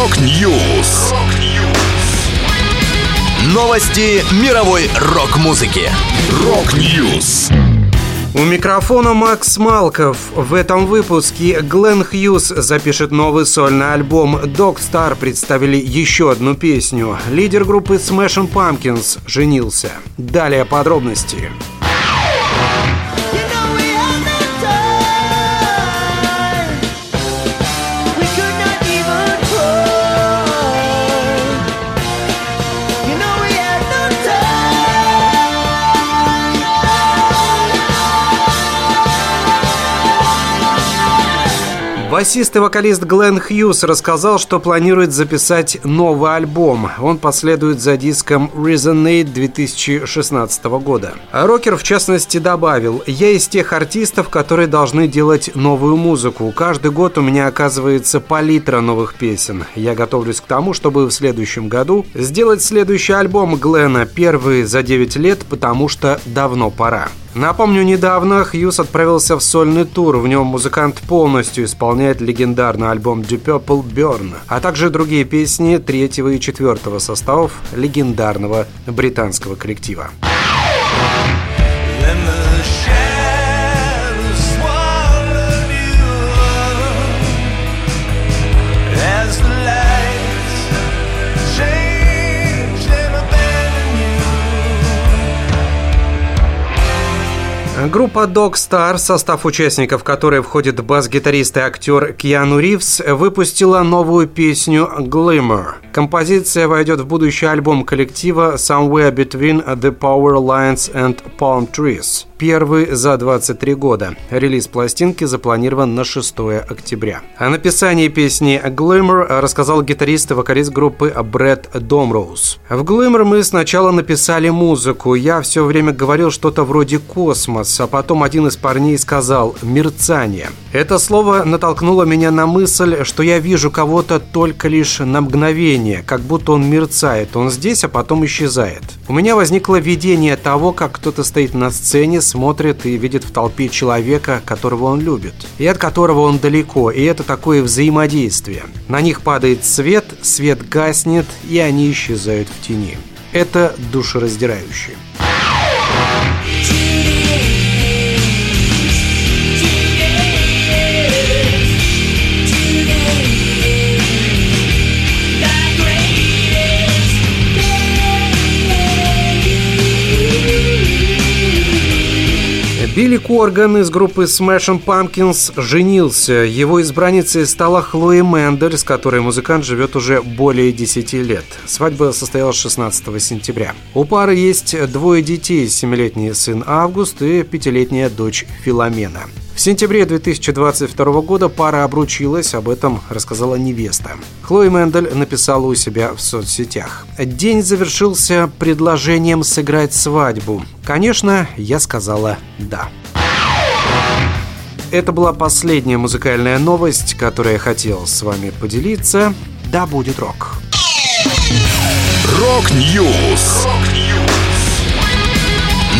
Rock News. Новости мировой рок-музыки. Rock News. У микрофона Макс Малков. В этом выпуске Глен Хьюз запишет новый сольный альбом. Dog Star представили еще одну песню. Лидер группы Smashing Pumpkins женился. Далее подробности. Подробности. Басист и вокалист Глен Хьюз рассказал, что планирует записать новый альбом. Он последует за диском Resonate 2016 года. Рокер, в частности, добавил, «Я из тех артистов, которые должны делать новую музыку. Каждый год у меня оказывается палитра новых песен. Я готовлюсь к тому, чтобы в следующем году сделать следующий альбом Глена, первый за 9 лет, потому что давно пора». Напомню, недавно Хьюз отправился в сольный тур. В нем музыкант полностью исполняет легендарный альбом Deep Purple Burn, а также другие песни третьего и четвертого составов легендарного британского коллектива. Группа Dog Star, состав участников которой входит бас-гитарист и актер Киану Ривз, выпустила новую песню «Glimmer». Композиция войдет в будущий альбом коллектива «Somewhere Between the Power Lines and Palm Trees» первый за 23 года. Релиз пластинки запланирован на 6 октября. О написании песни «Glimmer» рассказал гитарист и вокалист группы Брэд Домроуз. В «Glimmer» мы сначала написали музыку. Я все время говорил что-то вроде «космос», а потом один из парней сказал «мерцание». Это слово натолкнуло меня на мысль, что я вижу кого-то только лишь на мгновение, как будто он мерцает. Он здесь, а потом исчезает. У меня возникло видение того, как кто-то стоит на сцене смотрит и видит в толпе человека, которого он любит, и от которого он далеко, и это такое взаимодействие. На них падает свет, свет гаснет, и они исчезают в тени. Это душераздирающе. Билли Корган из группы Smashing Pumpkins женился. Его избранницей стала Хлои Мендель, с которой музыкант живет уже более 10 лет. Свадьба состоялась 16 сентября. У пары есть двое детей, 7-летний сын Август и 5-летняя дочь Филомена. В сентябре 2022 года пара обручилась, об этом рассказала невеста. Хлои Мендель написала у себя в соцсетях. День завершился предложением сыграть свадьбу. Конечно, я сказала «да». Это была последняя музыкальная новость, которую я хотел с вами поделиться. Да будет рок. Rock News.